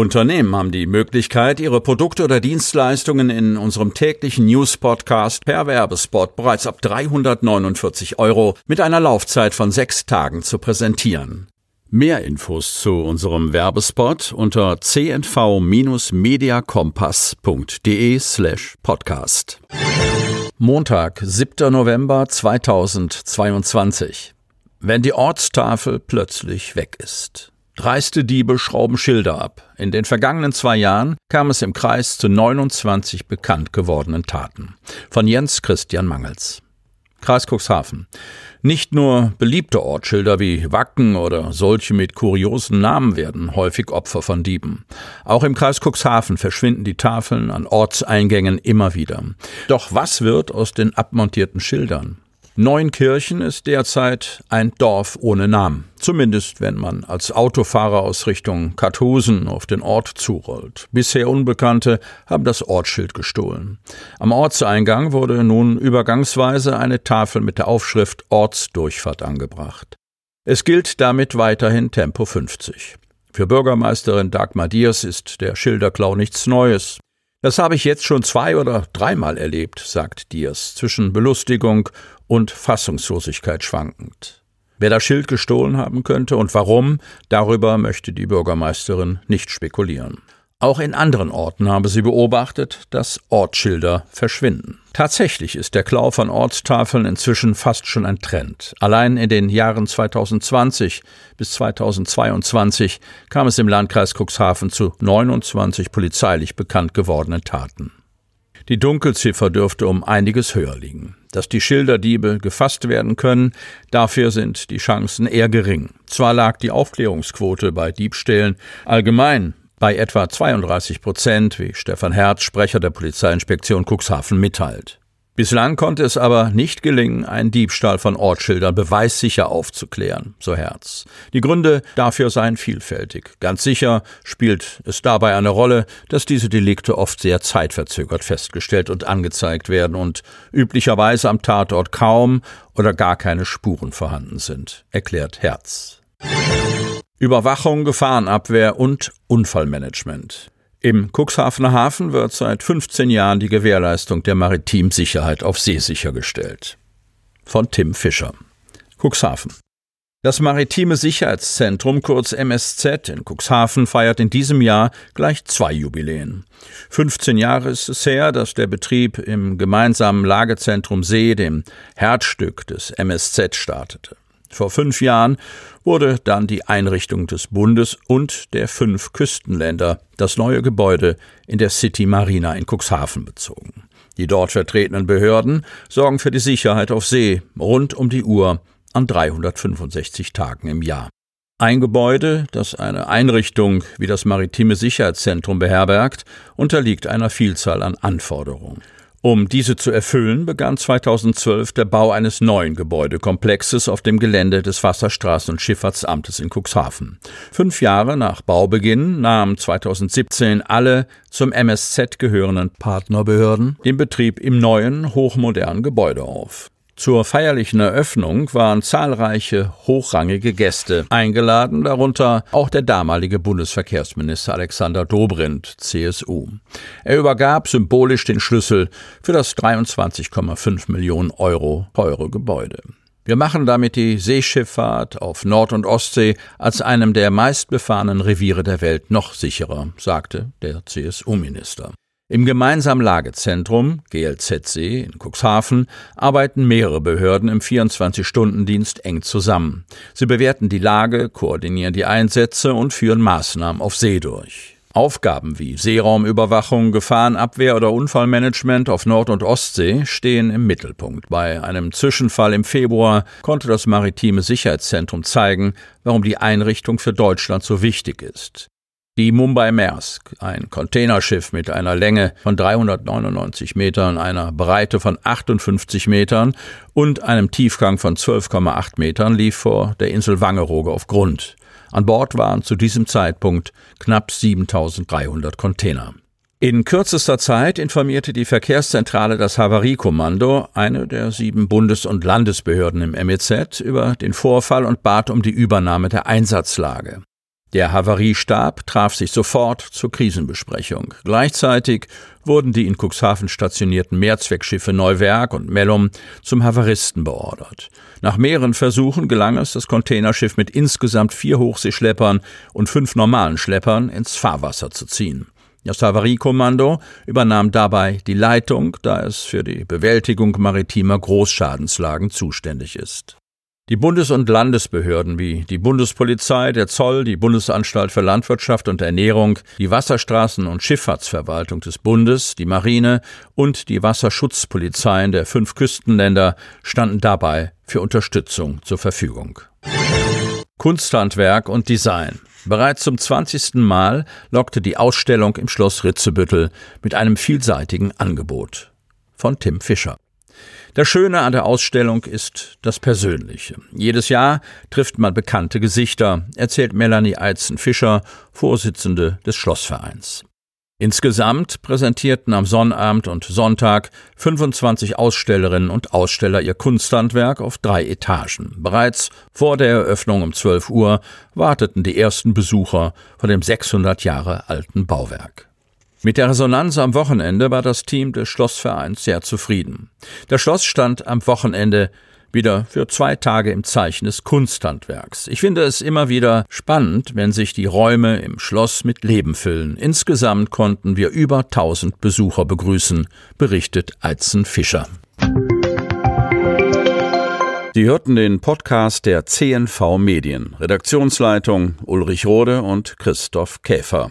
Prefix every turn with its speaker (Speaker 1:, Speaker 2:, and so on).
Speaker 1: Unternehmen haben die Möglichkeit, ihre Produkte oder Dienstleistungen in unserem täglichen News-Podcast per Werbespot bereits ab 349 Euro mit einer Laufzeit von sechs Tagen zu präsentieren. Mehr Infos zu unserem Werbespot unter cnv-mediacompass.de slash podcast. Montag, 7. November 2022. Wenn die Ortstafel plötzlich weg ist. Dreiste Diebe schrauben Schilder ab. In den vergangenen zwei Jahren kam es im Kreis zu 29 bekannt gewordenen Taten. Von Jens Christian Mangels. Kreis Cuxhaven. Nicht nur beliebte Ortsschilder wie Wacken oder solche mit kuriosen Namen werden häufig Opfer von Dieben. Auch im Kreis Cuxhaven verschwinden die Tafeln an Ortseingängen immer wieder. Doch was wird aus den abmontierten Schildern? Neunkirchen ist derzeit ein Dorf ohne Namen. Zumindest wenn man als Autofahrer aus Richtung Kartusen auf den Ort zurollt. Bisher Unbekannte haben das Ortsschild gestohlen. Am Ortseingang wurde nun übergangsweise eine Tafel mit der Aufschrift Ortsdurchfahrt angebracht. Es gilt damit weiterhin Tempo 50. Für Bürgermeisterin Dagmar Diers ist der Schilderklau nichts Neues. Das habe ich jetzt schon zwei oder dreimal erlebt, sagt Diers, zwischen Belustigung und Fassungslosigkeit schwankend. Wer das Schild gestohlen haben könnte und warum, darüber möchte die Bürgermeisterin nicht spekulieren. Auch in anderen Orten habe sie beobachtet, dass Ortsschilder verschwinden. Tatsächlich ist der Klau von Ortstafeln inzwischen fast schon ein Trend. Allein in den Jahren 2020 bis 2022 kam es im Landkreis Cuxhaven zu 29 polizeilich bekannt gewordenen Taten. Die Dunkelziffer dürfte um einiges höher liegen. Dass die Schilderdiebe gefasst werden können, dafür sind die Chancen eher gering. Zwar lag die Aufklärungsquote bei Diebstählen allgemein bei etwa 32 Prozent, wie Stefan Herz, Sprecher der Polizeiinspektion Cuxhaven, mitteilt. Bislang konnte es aber nicht gelingen, einen Diebstahl von Ortsschildern beweissicher aufzuklären, so Herz. Die Gründe dafür seien vielfältig. Ganz sicher spielt es dabei eine Rolle, dass diese Delikte oft sehr zeitverzögert festgestellt und angezeigt werden und üblicherweise am Tatort kaum oder gar keine Spuren vorhanden sind, erklärt Herz. Überwachung, Gefahrenabwehr und Unfallmanagement. Im Cuxhavener Hafen wird seit 15 Jahren die Gewährleistung der Maritimsicherheit auf See sichergestellt. Von Tim Fischer. Cuxhaven. Das Maritime Sicherheitszentrum, kurz MSZ in Cuxhaven, feiert in diesem Jahr gleich zwei Jubiläen. 15 Jahre ist es her, dass der Betrieb im gemeinsamen Lagezentrum See, dem Herzstück des MSZ, startete. Vor fünf Jahren wurde dann die Einrichtung des Bundes und der fünf Küstenländer das neue Gebäude in der City Marina in Cuxhaven bezogen. Die dort vertretenen Behörden sorgen für die Sicherheit auf See rund um die Uhr an 365 Tagen im Jahr. Ein Gebäude, das eine Einrichtung wie das Maritime Sicherheitszentrum beherbergt, unterliegt einer Vielzahl an Anforderungen. Um diese zu erfüllen, begann 2012 der Bau eines neuen Gebäudekomplexes auf dem Gelände des Wasserstraßen- und Schifffahrtsamtes in Cuxhaven. Fünf Jahre nach Baubeginn nahmen 2017 alle zum MSZ gehörenden Partnerbehörden den Betrieb im neuen, hochmodernen Gebäude auf. Zur feierlichen Eröffnung waren zahlreiche hochrangige Gäste eingeladen, darunter auch der damalige Bundesverkehrsminister Alexander Dobrindt, CSU. Er übergab symbolisch den Schlüssel für das 23,5 Millionen Euro teure Gebäude. Wir machen damit die Seeschifffahrt auf Nord- und Ostsee als einem der meistbefahrenen Reviere der Welt noch sicherer, sagte der CSU-Minister. Im gemeinsamen Lagezentrum GLZC in Cuxhaven arbeiten mehrere Behörden im 24-Stunden-Dienst eng zusammen. Sie bewerten die Lage, koordinieren die Einsätze und führen Maßnahmen auf See durch. Aufgaben wie Seeraumüberwachung, Gefahrenabwehr oder Unfallmanagement auf Nord- und Ostsee stehen im Mittelpunkt. Bei einem Zwischenfall im Februar konnte das Maritime Sicherheitszentrum zeigen, warum die Einrichtung für Deutschland so wichtig ist. Die Mumbai Maersk, ein Containerschiff mit einer Länge von 399 Metern, einer Breite von 58 Metern und einem Tiefgang von 12,8 Metern, lief vor der Insel Wangerooge auf Grund. An Bord waren zu diesem Zeitpunkt knapp 7300 Container. In kürzester Zeit informierte die Verkehrszentrale das Havariekommando, eine der sieben Bundes- und Landesbehörden im MEZ, über den Vorfall und bat um die Übernahme der Einsatzlage. Der Havariestab traf sich sofort zur Krisenbesprechung. Gleichzeitig wurden die in Cuxhaven stationierten Mehrzweckschiffe Neuwerk und Mellum zum Havaristen beordert. Nach mehreren Versuchen gelang es, das Containerschiff mit insgesamt vier Hochseeschleppern und fünf normalen Schleppern ins Fahrwasser zu ziehen. Das Havariekommando übernahm dabei die Leitung, da es für die Bewältigung maritimer Großschadenslagen zuständig ist. Die Bundes- und Landesbehörden wie die Bundespolizei, der Zoll, die Bundesanstalt für Landwirtschaft und Ernährung, die Wasserstraßen- und Schifffahrtsverwaltung des Bundes, die Marine und die Wasserschutzpolizeien der fünf Küstenländer standen dabei für Unterstützung zur Verfügung. Kunsthandwerk und Design Bereits zum 20. Mal lockte die Ausstellung im Schloss Ritzebüttel mit einem vielseitigen Angebot. Von Tim Fischer. Das Schöne an der Ausstellung ist das Persönliche. Jedes Jahr trifft man bekannte Gesichter, erzählt Melanie Eizen-Fischer, Vorsitzende des Schlossvereins. Insgesamt präsentierten am Sonnabend und Sonntag 25 Ausstellerinnen und Aussteller ihr Kunsthandwerk auf drei Etagen. Bereits vor der Eröffnung um 12 Uhr warteten die ersten Besucher vor dem 600 Jahre alten Bauwerk. Mit der Resonanz am Wochenende war das Team des Schlossvereins sehr zufrieden. Das Schloss stand am Wochenende wieder für zwei Tage im Zeichen des Kunsthandwerks. Ich finde es immer wieder spannend, wenn sich die Räume im Schloss mit Leben füllen. Insgesamt konnten wir über 1000 Besucher begrüßen, berichtet Eizen Fischer. Sie hörten den Podcast der CNV Medien. Redaktionsleitung Ulrich Rode und Christoph Käfer.